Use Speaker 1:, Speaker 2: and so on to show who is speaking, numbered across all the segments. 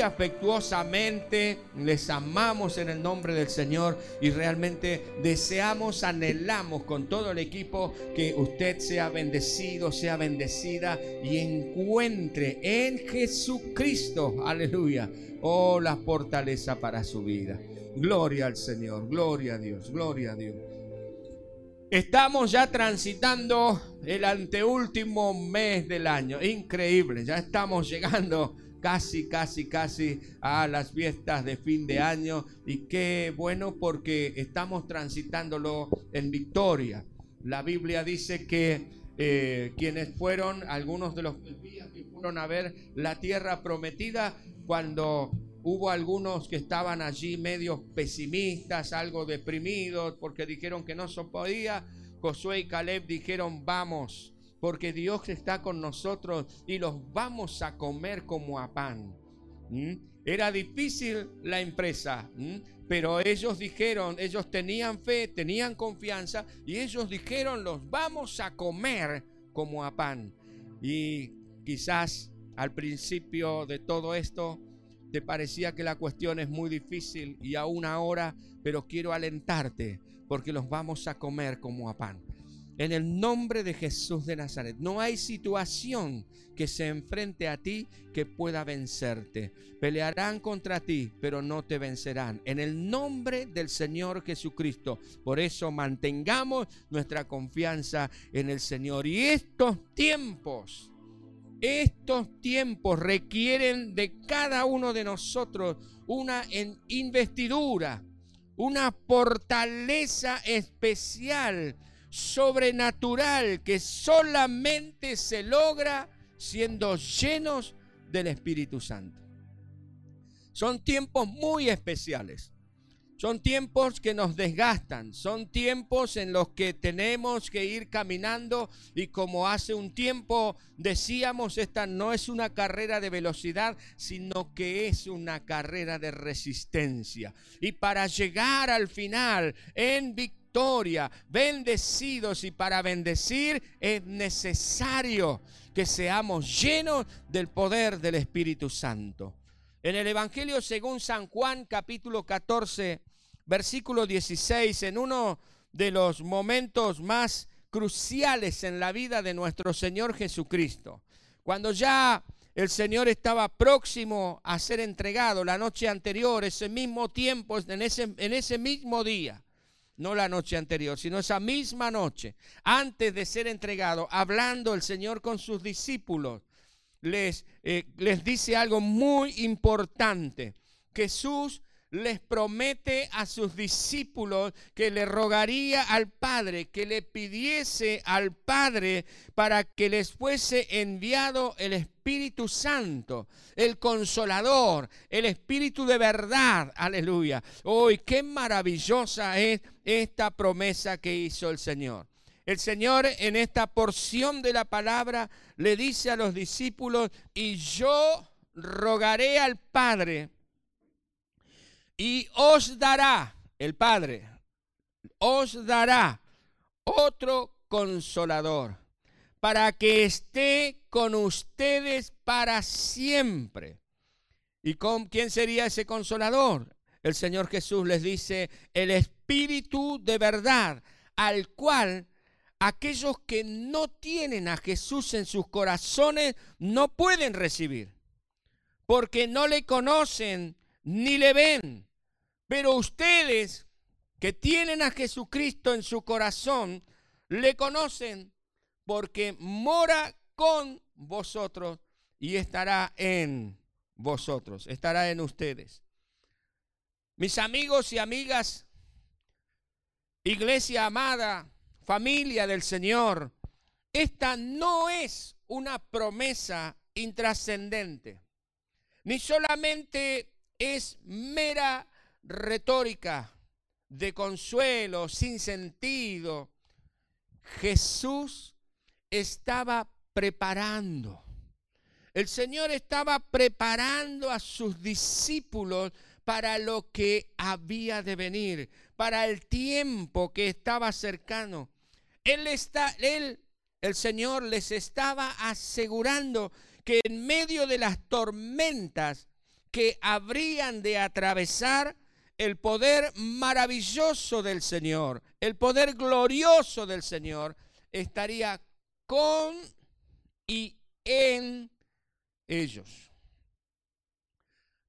Speaker 1: afectuosamente, les amamos en el nombre del Señor y realmente deseamos, anhelamos con todo el equipo que usted sea bendecido, sea bendecida y encuentre en Jesucristo, aleluya, oh la fortaleza para su vida. Gloria al Señor, gloria a Dios, gloria a Dios. Estamos ya transitando el anteúltimo mes del año. Increíble, ya estamos llegando casi, casi, casi a las fiestas de fin de año. Y qué bueno porque estamos transitándolo en victoria. La Biblia dice que eh, quienes fueron, algunos de los que fueron a ver la tierra prometida, cuando Hubo algunos que estaban allí medio pesimistas, algo deprimidos, porque dijeron que no se podía. Josué y Caleb dijeron, vamos, porque Dios está con nosotros y los vamos a comer como a pan. ¿Mm? Era difícil la empresa, ¿Mm? pero ellos dijeron, ellos tenían fe, tenían confianza y ellos dijeron, los vamos a comer como a pan. Y quizás al principio de todo esto, te parecía que la cuestión es muy difícil y aún ahora, pero quiero alentarte porque los vamos a comer como a pan. En el nombre de Jesús de Nazaret, no hay situación que se enfrente a ti que pueda vencerte. Pelearán contra ti, pero no te vencerán. En el nombre del Señor Jesucristo. Por eso mantengamos nuestra confianza en el Señor. Y estos tiempos estos tiempos requieren de cada uno de nosotros una investidura, una fortaleza especial, sobrenatural, que solamente se logra siendo llenos del Espíritu Santo. Son tiempos muy especiales. Son tiempos que nos desgastan, son tiempos en los que tenemos que ir caminando y como hace un tiempo decíamos, esta no es una carrera de velocidad, sino que es una carrera de resistencia. Y para llegar al final en victoria, bendecidos y para bendecir es necesario que seamos llenos del poder del Espíritu Santo. En el Evangelio según San Juan capítulo 14, versículo 16, en uno de los momentos más cruciales en la vida de nuestro Señor Jesucristo. Cuando ya el Señor estaba próximo a ser entregado la noche anterior, ese mismo tiempo, en ese, en ese mismo día, no la noche anterior, sino esa misma noche, antes de ser entregado, hablando el Señor con sus discípulos, les, eh, les dice algo muy importante. Jesús les promete a sus discípulos que le rogaría al Padre, que le pidiese al Padre para que les fuese enviado el Espíritu Santo, el consolador, el Espíritu de verdad. Aleluya. Hoy, qué maravillosa es esta promesa que hizo el Señor. El Señor en esta porción de la palabra le dice a los discípulos, y yo rogaré al Padre y os dará, el Padre, os dará otro consolador para que esté con ustedes para siempre. ¿Y con quién sería ese consolador? El Señor Jesús les dice, el Espíritu de verdad, al cual aquellos que no tienen a Jesús en sus corazones no pueden recibir, porque no le conocen ni le ven. Pero ustedes que tienen a Jesucristo en su corazón, le conocen porque mora con vosotros y estará en vosotros, estará en ustedes. Mis amigos y amigas, iglesia amada, familia del Señor, esta no es una promesa intrascendente, ni solamente es mera retórica de consuelo, sin sentido. Jesús estaba preparando. El Señor estaba preparando a sus discípulos para lo que había de venir, para el tiempo que estaba cercano. Él está, él, el Señor les estaba asegurando que en medio de las tormentas que habrían de atravesar el poder maravilloso del Señor, el poder glorioso del Señor, estaría con y en ellos.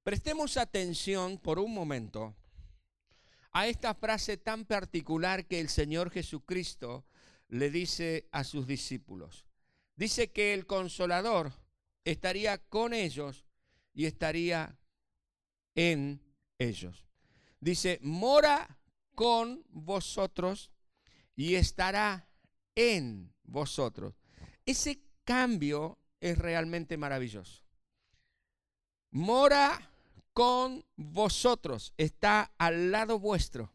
Speaker 1: Prestemos atención por un momento a esta frase tan particular que el Señor Jesucristo le dice a sus discípulos. Dice que el consolador estaría con ellos y estaría en ellos. Dice, mora con vosotros y estará en vosotros. Ese cambio es realmente maravilloso. Mora con vosotros, está al lado vuestro,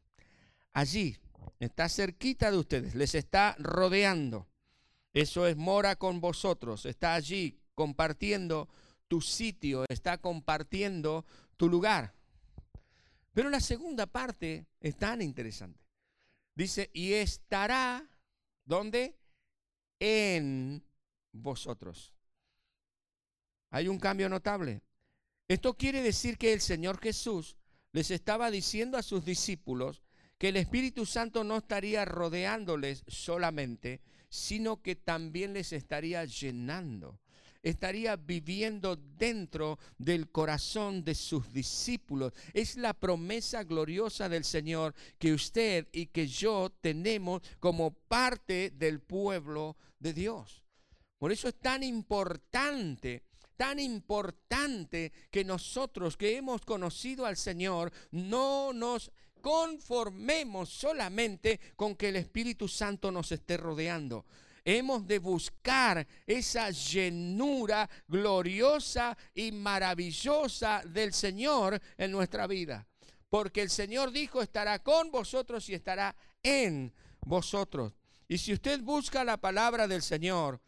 Speaker 1: allí, está cerquita de ustedes, les está rodeando. Eso es mora con vosotros, está allí compartiendo tu sitio, está compartiendo tu lugar. Pero la segunda parte es tan interesante. Dice, y estará, ¿dónde? En vosotros. Hay un cambio notable. Esto quiere decir que el Señor Jesús les estaba diciendo a sus discípulos que el Espíritu Santo no estaría rodeándoles solamente, sino que también les estaría llenando estaría viviendo dentro del corazón de sus discípulos. Es la promesa gloriosa del Señor que usted y que yo tenemos como parte del pueblo de Dios. Por eso es tan importante tan importante que nosotros que hemos conocido al Señor no nos conformemos solamente con que el Espíritu Santo nos esté rodeando, hemos de buscar esa llenura gloriosa y maravillosa del Señor en nuestra vida. Porque el Señor dijo, estará con vosotros y estará en vosotros. Y si usted busca la palabra del Señor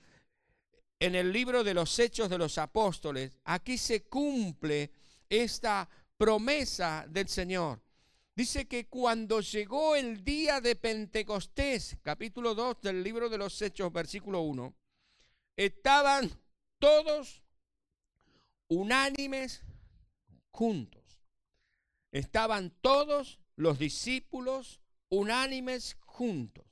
Speaker 1: en el libro de los Hechos de los Apóstoles, aquí se cumple esta promesa del Señor. Dice que cuando llegó el día de Pentecostés, capítulo 2 del libro de los Hechos, versículo 1, estaban todos unánimes juntos. Estaban todos los discípulos unánimes juntos.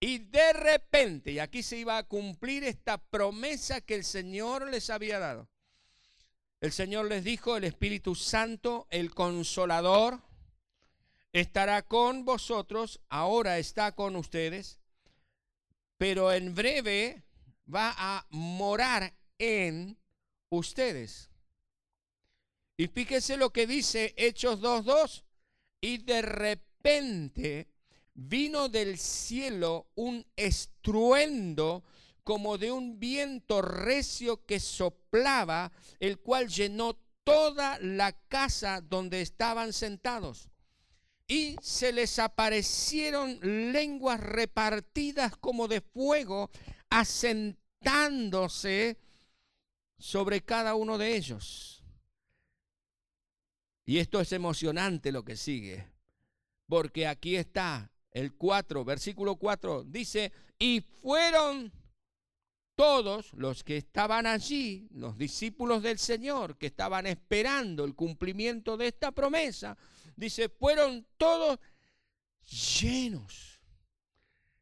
Speaker 1: Y de repente, y aquí se iba a cumplir esta promesa que el Señor les había dado. El Señor les dijo, el Espíritu Santo, el consolador, estará con vosotros, ahora está con ustedes, pero en breve va a morar en ustedes. Y fíjese lo que dice Hechos 2.2. Y de repente vino del cielo un estruendo como de un viento recio que soplaba, el cual llenó toda la casa donde estaban sentados y se les aparecieron lenguas repartidas como de fuego, asentándose sobre cada uno de ellos. Y esto es emocionante lo que sigue, porque aquí está el 4, versículo 4, dice, y fueron todos los que estaban allí, los discípulos del Señor, que estaban esperando el cumplimiento de esta promesa, dice, fueron todos llenos,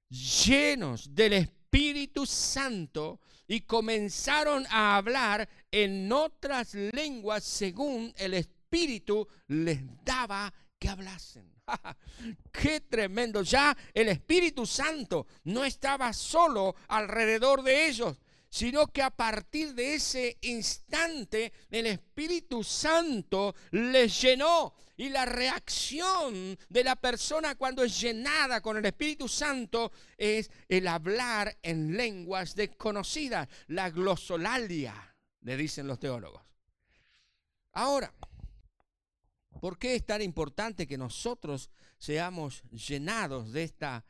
Speaker 1: llenos del Espíritu Santo y comenzaron a hablar en otras lenguas según el Espíritu les daba que hablasen. Qué tremendo. Ya el Espíritu Santo no estaba solo alrededor de ellos, sino que a partir de ese instante el Espíritu Santo les llenó. Y la reacción de la persona cuando es llenada con el Espíritu Santo es el hablar en lenguas desconocidas, la glosolalia, le dicen los teólogos. Ahora, ¿por qué es tan importante que nosotros seamos llenados de esta,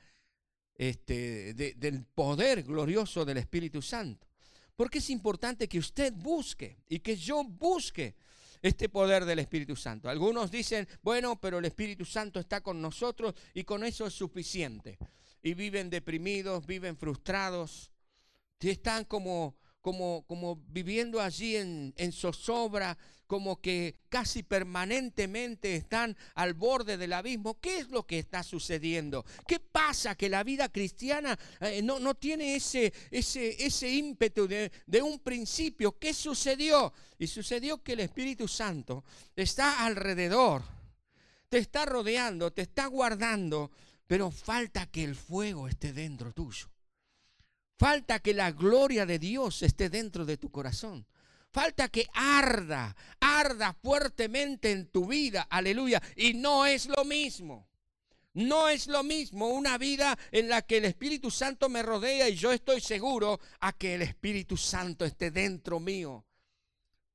Speaker 1: este, del poder glorioso del Espíritu Santo? Porque es importante que usted busque y que yo busque este poder del Espíritu Santo. Algunos dicen, bueno, pero el Espíritu Santo está con nosotros y con eso es suficiente. Y viven deprimidos, viven frustrados, están como, como, como viviendo allí en, en zozobra, como que casi permanentemente están al borde del abismo. ¿Qué es lo que está sucediendo? ¿Qué pasa que la vida cristiana eh, no, no, tiene ese, ese, ese ímpetu de, de un principio? ¿Qué sucedió? Y sucedió que el Espíritu Santo está alrededor, te está rodeando, te está guardando, pero falta que el fuego esté dentro tuyo. Falta que la gloria de Dios esté dentro de tu corazón. Falta que arda, arda fuertemente en tu vida. Aleluya. Y no es lo mismo. No es lo mismo una vida en la que el Espíritu Santo me rodea y yo estoy seguro a que el Espíritu Santo esté dentro mío,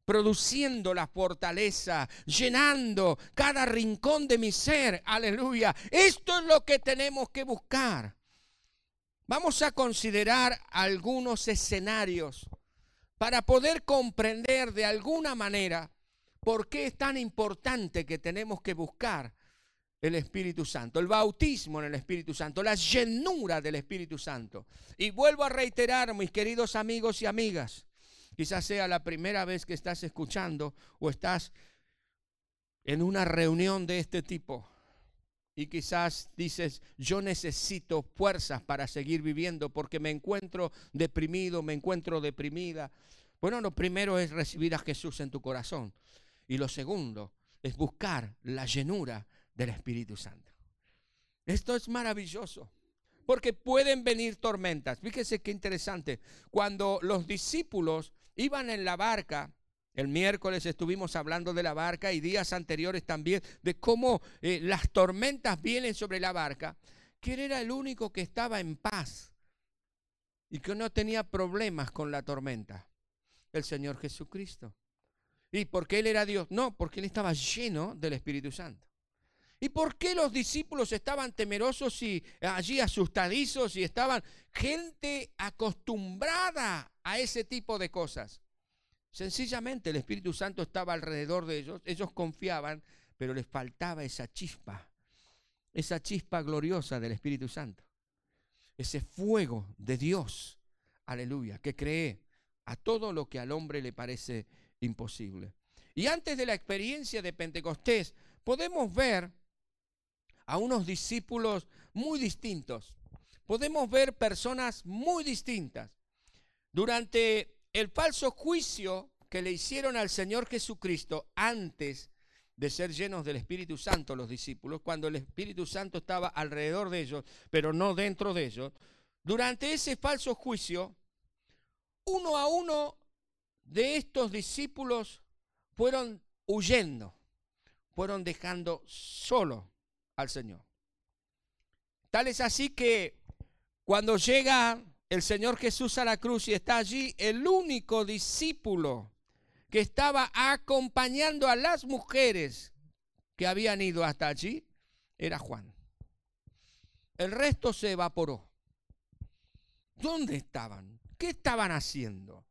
Speaker 1: produciendo la fortaleza, llenando cada rincón de mi ser. Aleluya. Esto es lo que tenemos que buscar. Vamos a considerar algunos escenarios para poder comprender de alguna manera por qué es tan importante que tenemos que buscar el Espíritu Santo, el bautismo en el Espíritu Santo, la llenura del Espíritu Santo. Y vuelvo a reiterar, mis queridos amigos y amigas, quizás sea la primera vez que estás escuchando o estás en una reunión de este tipo y quizás dices, yo necesito fuerzas para seguir viviendo porque me encuentro deprimido, me encuentro deprimida. Bueno, lo primero es recibir a Jesús en tu corazón. Y lo segundo es buscar la llenura del Espíritu Santo. Esto es maravilloso. Porque pueden venir tormentas. Fíjese qué interesante. Cuando los discípulos iban en la barca, el miércoles estuvimos hablando de la barca y días anteriores también de cómo eh, las tormentas vienen sobre la barca. ¿Quién era el único que estaba en paz y que no tenía problemas con la tormenta? El Señor Jesucristo. ¿Y por qué Él era Dios? No, porque Él estaba lleno del Espíritu Santo. ¿Y por qué los discípulos estaban temerosos y allí asustadizos y estaban gente acostumbrada a ese tipo de cosas? Sencillamente el Espíritu Santo estaba alrededor de ellos, ellos confiaban, pero les faltaba esa chispa, esa chispa gloriosa del Espíritu Santo, ese fuego de Dios, aleluya, que cree a todo lo que al hombre le parece imposible. Y antes de la experiencia de Pentecostés, podemos ver a unos discípulos muy distintos. Podemos ver personas muy distintas. Durante el falso juicio que le hicieron al Señor Jesucristo antes de ser llenos del Espíritu Santo los discípulos, cuando el Espíritu Santo estaba alrededor de ellos, pero no dentro de ellos, durante ese falso juicio, uno a uno de estos discípulos fueron huyendo, fueron dejando solo al Señor. Tal es así que cuando llega el Señor Jesús a la cruz y está allí el único discípulo que estaba acompañando a las mujeres que habían ido hasta allí, era Juan. El resto se evaporó. ¿Dónde estaban? ¿Qué estaban haciendo?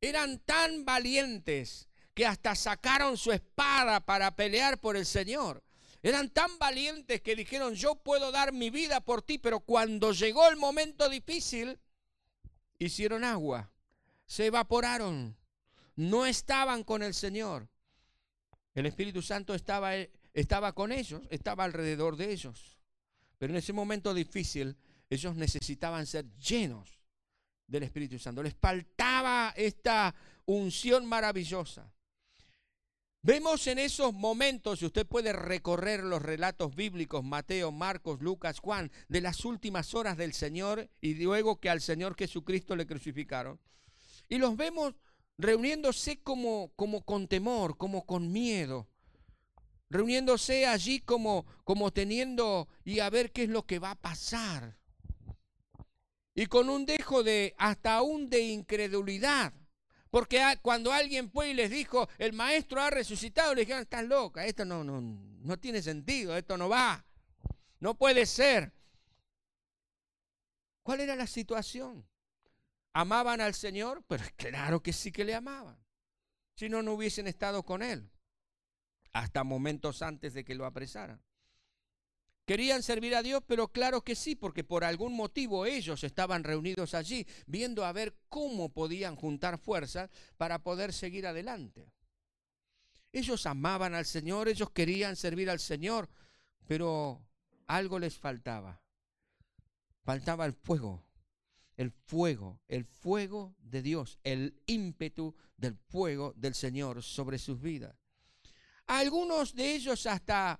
Speaker 1: Eran tan valientes que hasta sacaron su espada para pelear por el Señor. Eran tan valientes que dijeron, yo puedo dar mi vida por ti, pero cuando llegó el momento difícil, hicieron agua, se evaporaron, no estaban con el Señor. El Espíritu Santo estaba, estaba con ellos, estaba alrededor de ellos. Pero en ese momento difícil, ellos necesitaban ser llenos del Espíritu Santo. Les faltaba esta unción maravillosa. Vemos en esos momentos, y usted puede recorrer los relatos bíblicos, Mateo, Marcos, Lucas, Juan, de las últimas horas del Señor y luego que al Señor Jesucristo le crucificaron. Y los vemos reuniéndose como, como con temor, como con miedo, reuniéndose allí como, como teniendo y a ver qué es lo que va a pasar. Y con un dejo de, hasta aún de incredulidad. Porque cuando alguien fue y les dijo, el maestro ha resucitado, le dijeron, estás loca, esto no, no, no tiene sentido, esto no va, no puede ser. ¿Cuál era la situación? ¿Amaban al Señor? Pero claro que sí que le amaban. Si no, no hubiesen estado con Él. Hasta momentos antes de que lo apresaran. ¿Querían servir a Dios? Pero claro que sí, porque por algún motivo ellos estaban reunidos allí, viendo a ver cómo podían juntar fuerzas para poder seguir adelante. Ellos amaban al Señor, ellos querían servir al Señor, pero algo les faltaba. Faltaba el fuego, el fuego, el fuego de Dios, el ímpetu del fuego del Señor sobre sus vidas. Algunos de ellos hasta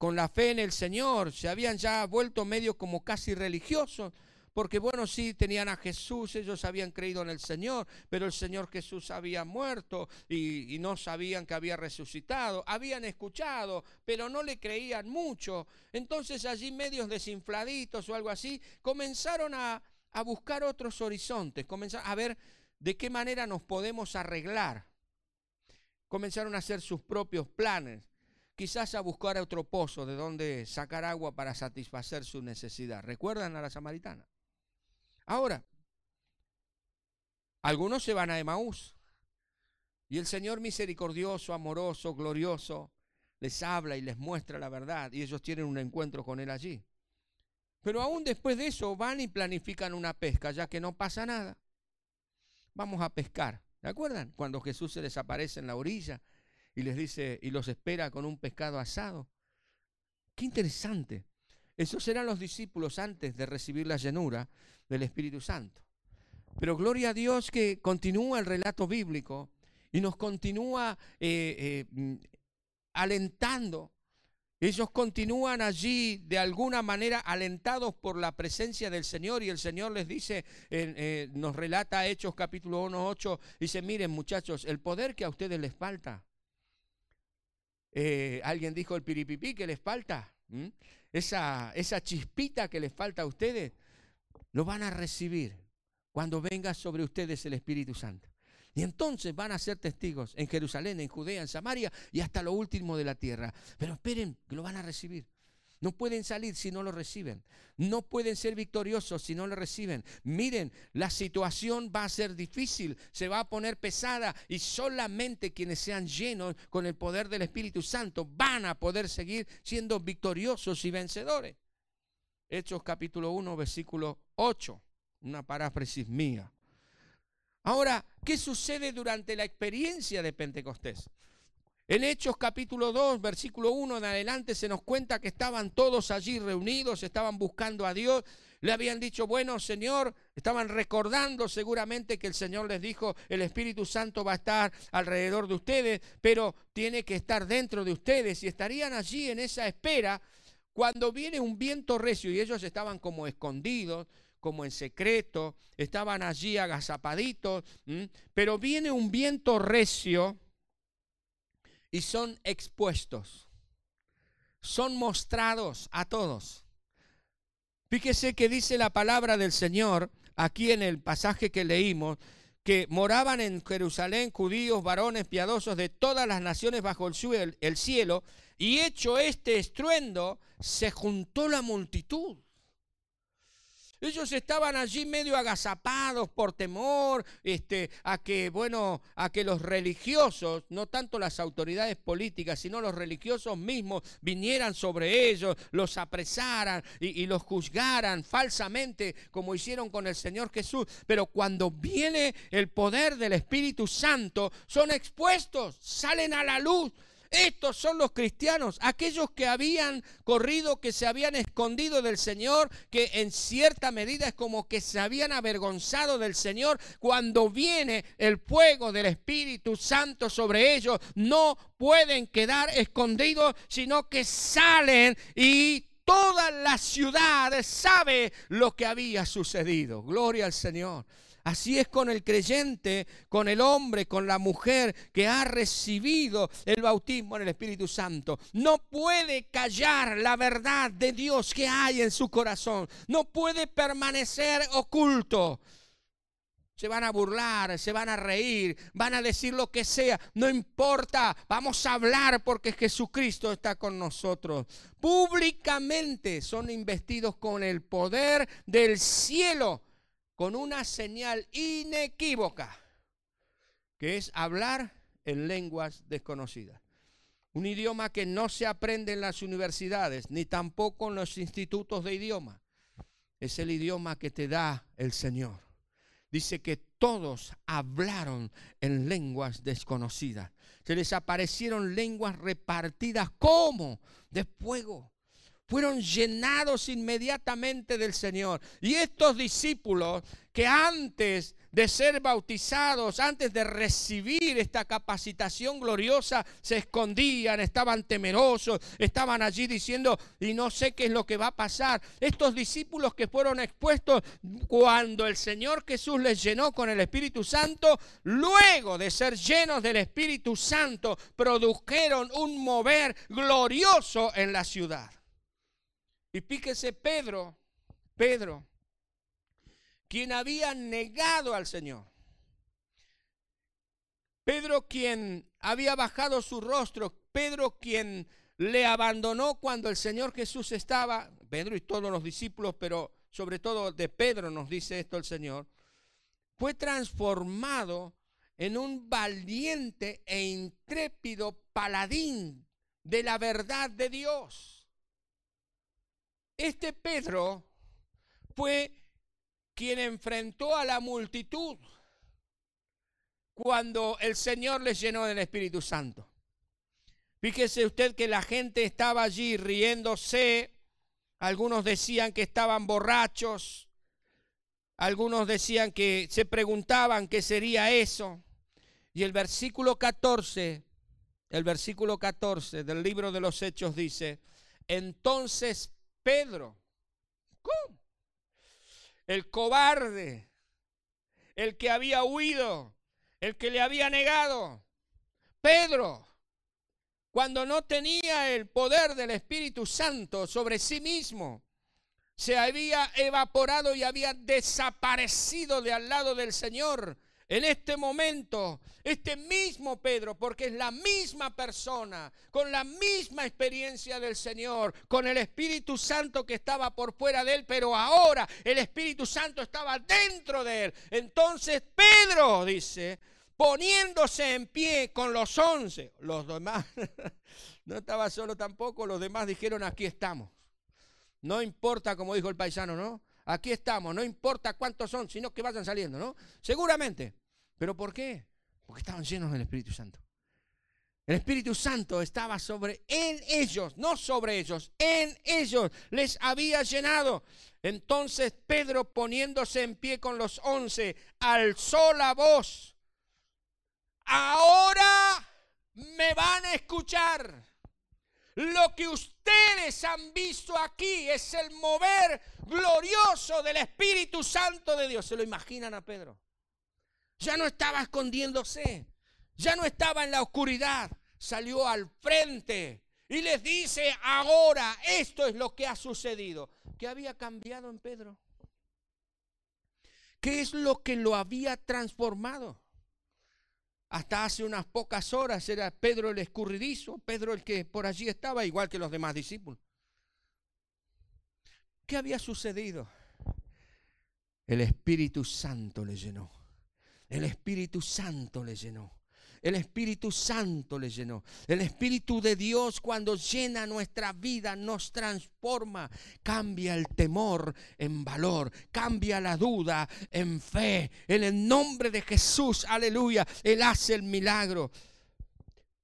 Speaker 1: con la fe en el Señor se habían ya vuelto medio como casi religiosos, porque bueno, sí, tenían a Jesús, ellos habían creído en el Señor, pero el Señor Jesús había muerto y, no sabían que había resucitado. Habían escuchado, pero no le creían mucho. Entonces allí medios desinfladitos o algo así, comenzaron a, a buscar otros horizontes, comenzaron a ver de qué manera nos podemos arreglar. Comenzaron a hacer sus propios planes quizás a buscar otro pozo de donde sacar agua para satisfacer su necesidad. ¿Recuerdan a la samaritana? Ahora, algunos se van a Emaús y el Señor misericordioso, amoroso, glorioso, les habla y les muestra la verdad y ellos tienen un encuentro con Él allí. Pero aún después de eso van y planifican una pesca, ya que no pasa nada. Vamos a pescar. ¿De acuerdan? Cuando Jesús se desaparece en la orilla y les dice, y los espera con un pescado asado. Qué interesante. Esos eran los discípulos antes de recibir la llenura del Espíritu Santo. Pero gloria a Dios que continúa el relato bíblico y nos continúa eh, eh, alentando. Ellos continúan allí de alguna manera alentados por la presencia del Señor y el Señor les dice, eh, nos relata Hechos capítulo 1, 8, dice, miren muchachos, el poder que a ustedes les falta. Alguien dijo el piripipí que les falta esa, esa chispita que les falta a ustedes, lo van a recibir cuando venga sobre ustedes el Espíritu Santo. Y entonces van a ser testigos en Jerusalén, en Judea, en Samaria y hasta lo último de la tierra. Pero esperen, que lo van a recibir. No pueden salir si no lo reciben. No pueden ser victoriosos si no lo reciben. Miren, la situación va a ser difícil, se va a poner pesada y solamente quienes sean llenos con el poder del Espíritu Santo van a poder seguir siendo victoriosos y vencedores. Hechos capítulo 1, versículo 8, una paráfrasis mía. Ahora, ¿qué sucede durante la experiencia de Pentecostés? En Hechos capítulo 2, versículo 1 en adelante se nos cuenta que estaban todos allí reunidos, estaban buscando a Dios, le habían dicho, bueno Señor, estaban recordando seguramente que el Señor les dijo, el Espíritu Santo va a estar alrededor de ustedes, pero tiene que estar dentro de ustedes y estarían allí en esa espera. Cuando viene un viento recio y ellos estaban como escondidos, como en secreto, estaban allí agazapaditos, pero viene un viento recio y son expuestos, son mostrados a todos. Fíjese que dice la palabra del Señor aquí en el pasaje que leímos, que moraban en Jerusalén judíos, varones piadosos de todas las naciones bajo el, el cielo, y hecho este estruendo, se juntó la multitud ellos estaban allí medio agazapados por temor este, a que, bueno, a que los religiosos, no tanto las autoridades políticas, sino los religiosos mismos vinieran sobre ellos, los apresaran y, y los juzgaran falsamente como hicieron con el Señor Jesús. Pero cuando viene el poder del Espíritu Santo, son expuestos, salen a la luz estos son los cristianos, aquellos que habían corrido, que se habían escondido del Señor, que en cierta medida es como que se habían avergonzado del Señor. Cuando viene el fuego del Espíritu Santo sobre ellos, no pueden quedar escondidos, sino que salen y toda la ciudad sabe lo que había sucedido. Gloria al Señor. Así es con el creyente, con el hombre, con la mujer que ha recibido el bautismo en el Espíritu Santo. No puede callar la verdad de Dios que hay en su corazón. No puede permanecer oculto. Se van a burlar, se van a reír, van a decir lo que sea. No importa, vamos a hablar porque Jesucristo está con nosotros. Públicamente son investidos con el poder del cielo con una señal inequívoca, que es hablar en lenguas desconocidas. Un idioma que no se aprende en las universidades, ni tampoco en los institutos de idioma. Es el idioma que te da el Señor. Dice que todos hablaron en lenguas desconocidas. Se les aparecieron lenguas repartidas como de fuego. Fueron llenados inmediatamente del Señor. Y estos discípulos que antes de ser bautizados, antes de recibir esta capacitación gloriosa, se escondían, estaban temerosos, estaban allí diciendo, y no sé qué es lo que va a pasar. Estos discípulos que fueron expuestos cuando el Señor Jesús les llenó con el Espíritu Santo, luego de ser llenos del Espíritu Santo, produjeron un mover glorioso en la ciudad. Y píquese Pedro, Pedro, quien había negado al Señor. Pedro quien había bajado su rostro, Pedro quien le abandonó cuando el Señor Jesús estaba, Pedro y todos los discípulos, pero sobre todo de Pedro nos dice esto el Señor, fue transformado en un valiente e intrépido paladín de la verdad de Dios. Este Pedro fue quien enfrentó a la multitud cuando el Señor les llenó del Espíritu Santo. Fíjese usted que la gente estaba allí riéndose, algunos decían que estaban borrachos, algunos decían que se preguntaban qué sería eso. Y el versículo 14, el versículo 14 del libro de los Hechos dice, entonces Pedro, ¿cómo? el cobarde, el que había huido, el que le había negado. Pedro, cuando no tenía el poder del Espíritu Santo sobre sí mismo, se había evaporado y había desaparecido de al lado del Señor en este momento, este mismo Pedro, porque es la misma persona, con la misma experiencia del Señor, con el Espíritu Santo que estaba por fuera de él, pero ahora el Espíritu Santo estaba dentro de él. Entonces Pedro dice, poniéndose en pie con los once, los demás, no estaba solo tampoco, los demás dijeron, aquí estamos. No importa, como dijo el paisano, ¿no? Aquí estamos, no importa cuántos son, sino que vayan saliendo, ¿no? Seguramente. ¿Pero por qué? Porque estaban llenos del Espíritu Santo. El Espíritu Santo estaba sobre en ellos, no sobre ellos, en ellos les había llenado. Entonces Pedro poniéndose en pie con los once, alzó la voz. Ahora me van a escuchar. Lo que ustedes han visto aquí es el mover glorioso del Espíritu Santo de Dios. ¿Se lo imaginan a Pedro? Ya no estaba escondiéndose, ya no estaba en la oscuridad, salió al frente y les dice, ahora esto es lo que ha sucedido. ¿Qué había cambiado en Pedro? ¿Qué es lo que lo había transformado? Hasta hace unas pocas horas era Pedro el escurridizo, Pedro el que por allí estaba, igual que los demás discípulos. ¿Qué había sucedido? El Espíritu Santo le llenó. El Espíritu Santo le llenó. El Espíritu Santo le llenó. El Espíritu de Dios cuando llena nuestra vida nos transforma. Cambia el temor en valor. Cambia la duda en fe. En el nombre de Jesús, aleluya. Él hace el milagro.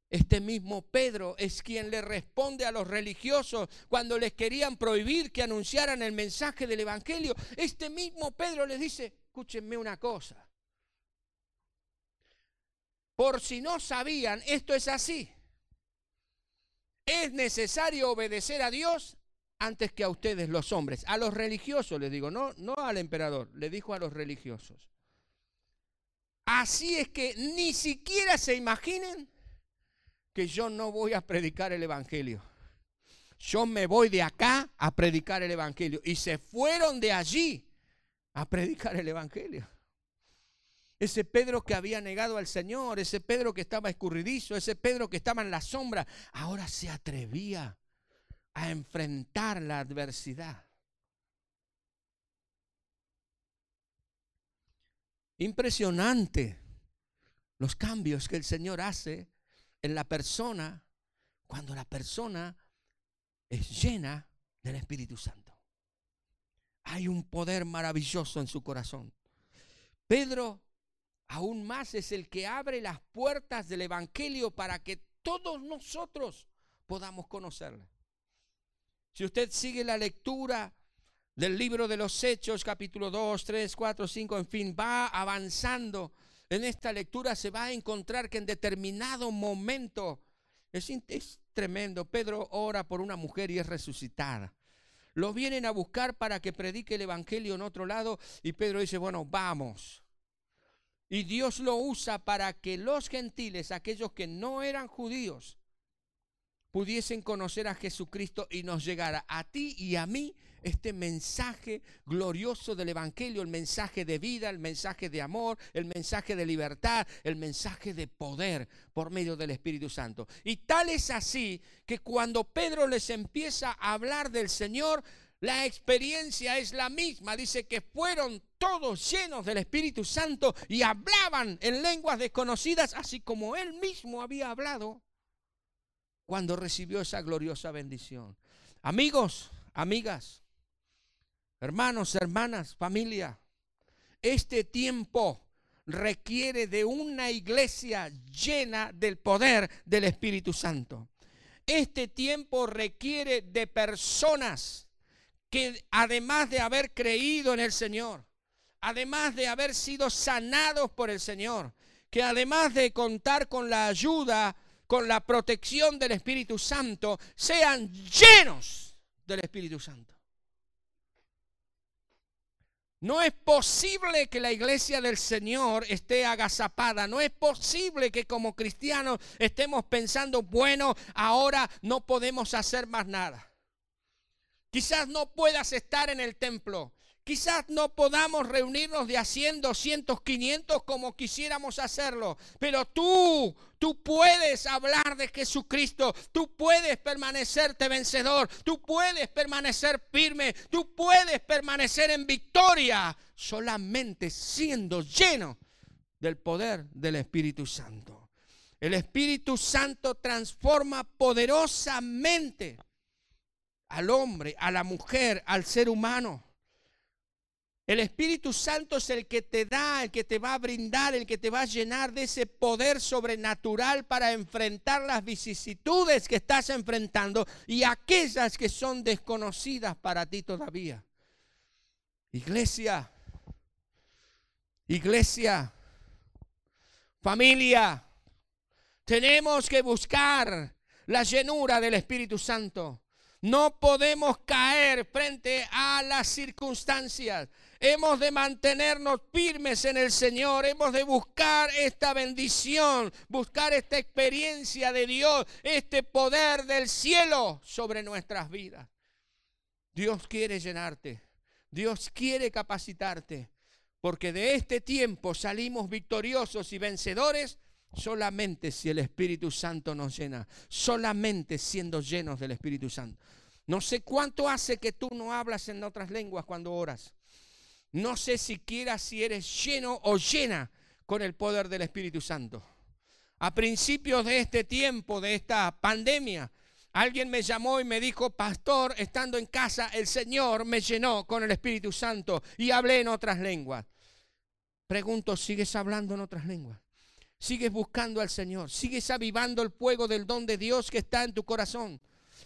Speaker 1: Este mismo Pedro es quien le responde a los religiosos cuando les querían prohibir que anunciaran el mensaje del Evangelio. Este mismo Pedro les dice, escúchenme una cosa. Por si no sabían, esto es así. Es necesario obedecer a Dios antes que a ustedes los hombres, a los religiosos les digo, no, no al emperador, le dijo a los religiosos. Así es que ni siquiera se imaginen que yo no voy a predicar el Evangelio. Yo me voy de acá a predicar el Evangelio. Y se fueron de allí a predicar el Evangelio. Ese Pedro que había negado al Señor, ese Pedro que estaba escurridizo, ese Pedro que estaba en la sombra, ahora se atrevía a enfrentar la adversidad. Impresionante los cambios que el Señor hace en la persona cuando la persona es llena del Espíritu Santo. Hay un poder maravilloso en su corazón. Pedro aún más es el que abre las puertas del Evangelio para que todos nosotros podamos conocerle. Si usted sigue la lectura del libro de los Hechos, capítulo 2, 3, 4, 5, en fin, va avanzando en esta lectura, se va a encontrar que en determinado momento, es, es tremendo, Pedro ora por una mujer y es resucitada. Lo vienen a buscar para que predique el Evangelio en otro lado y Pedro dice, bueno, vamos. Y Dios lo usa para que los gentiles, aquellos que no eran judíos, pudiesen conocer a Jesucristo y nos llegara a ti y a mí este mensaje glorioso del Evangelio, el mensaje de vida, el mensaje de amor, el mensaje de libertad, el mensaje de poder por medio del Espíritu Santo. Y tal es así que cuando Pedro les empieza a hablar del Señor, la experiencia es la misma. Dice que fueron todos llenos del Espíritu Santo y hablaban en lenguas desconocidas, así como él mismo había hablado cuando recibió esa gloriosa bendición. Amigos, amigas, hermanos, hermanas, familia, este tiempo requiere de una iglesia llena del poder del Espíritu Santo. Este tiempo requiere de personas que además de haber creído en el Señor, además de haber sido sanados por el Señor, que además de contar con la ayuda, con la protección del Espíritu Santo, sean llenos del Espíritu Santo. No es posible que la iglesia del Señor esté agazapada. No es posible que como cristianos estemos pensando, bueno, ahora no podemos hacer más nada. Quizás no puedas estar en el templo. Quizás no podamos reunirnos de a 100, 200, 500 como quisiéramos hacerlo, pero tú, tú puedes hablar de Jesucristo, tú puedes permanecerte vencedor, tú puedes permanecer firme, tú puedes permanecer en victoria solamente siendo lleno del poder del Espíritu Santo. El Espíritu Santo transforma poderosamente al hombre, a la mujer, al ser humano. El Espíritu Santo es el que te da, el que te va a brindar, el que te va a llenar de ese poder sobrenatural para enfrentar las vicisitudes que estás enfrentando y aquellas que son desconocidas para ti todavía. Iglesia, iglesia, familia, tenemos que buscar la llenura del Espíritu Santo. No podemos caer frente a las circunstancias. Hemos de mantenernos firmes en el Señor. Hemos de buscar esta bendición, buscar esta experiencia de Dios, este poder del cielo sobre nuestras vidas. Dios quiere llenarte. Dios quiere capacitarte. Porque de este tiempo salimos victoriosos y vencedores solamente si el Espíritu Santo nos llena. Solamente siendo llenos del Espíritu Santo. No sé cuánto hace que tú no hablas en otras lenguas cuando oras. No sé siquiera si eres lleno o llena con el poder del Espíritu Santo. A principios de este tiempo, de esta pandemia, alguien me llamó y me dijo, pastor, estando en casa, el Señor me llenó con el Espíritu Santo y hablé en otras lenguas. Pregunto, ¿sigues hablando en otras lenguas? ¿Sigues buscando al Señor? ¿Sigues avivando el fuego del don de Dios que está en tu corazón?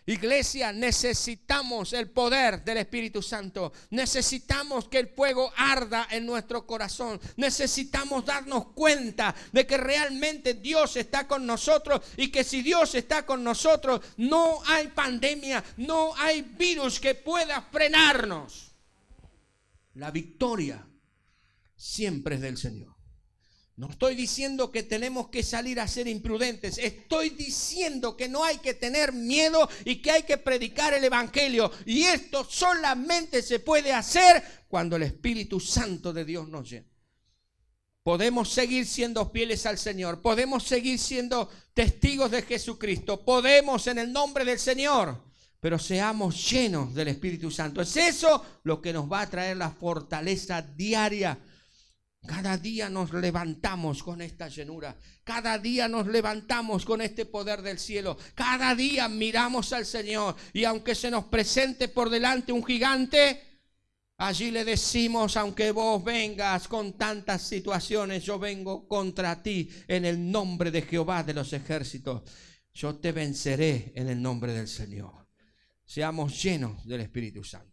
Speaker 1: Iglesia, necesitamos el poder del Espíritu Santo. Necesitamos que el fuego arda en nuestro corazón. Necesitamos darnos cuenta de que realmente Dios está con nosotros y que si Dios está con nosotros, no hay pandemia, no hay virus que pueda frenarnos. La victoria siempre es del Señor. No estoy diciendo que tenemos que salir a ser imprudentes. Estoy diciendo que no hay que tener miedo y que hay que predicar el Evangelio. Y esto solamente se puede hacer cuando el Espíritu Santo de Dios nos llena. Podemos seguir siendo fieles al Señor. Podemos seguir siendo testigos de Jesucristo. Podemos en el nombre del Señor. Pero seamos llenos del Espíritu Santo. Es eso lo que nos va a traer la fortaleza diaria cada día nos levantamos con esta llenura. Cada día nos levantamos con este poder del cielo. Cada día miramos al Señor. Y aunque se nos presente por delante un gigante, Allí le decimos, aunque vos vengas con tantas situaciones, yo vengo contra ti en el nombre de Jehová de los ejércitos. Yo te venceré en el nombre del Señor. Seamos llenos del Espíritu Santo.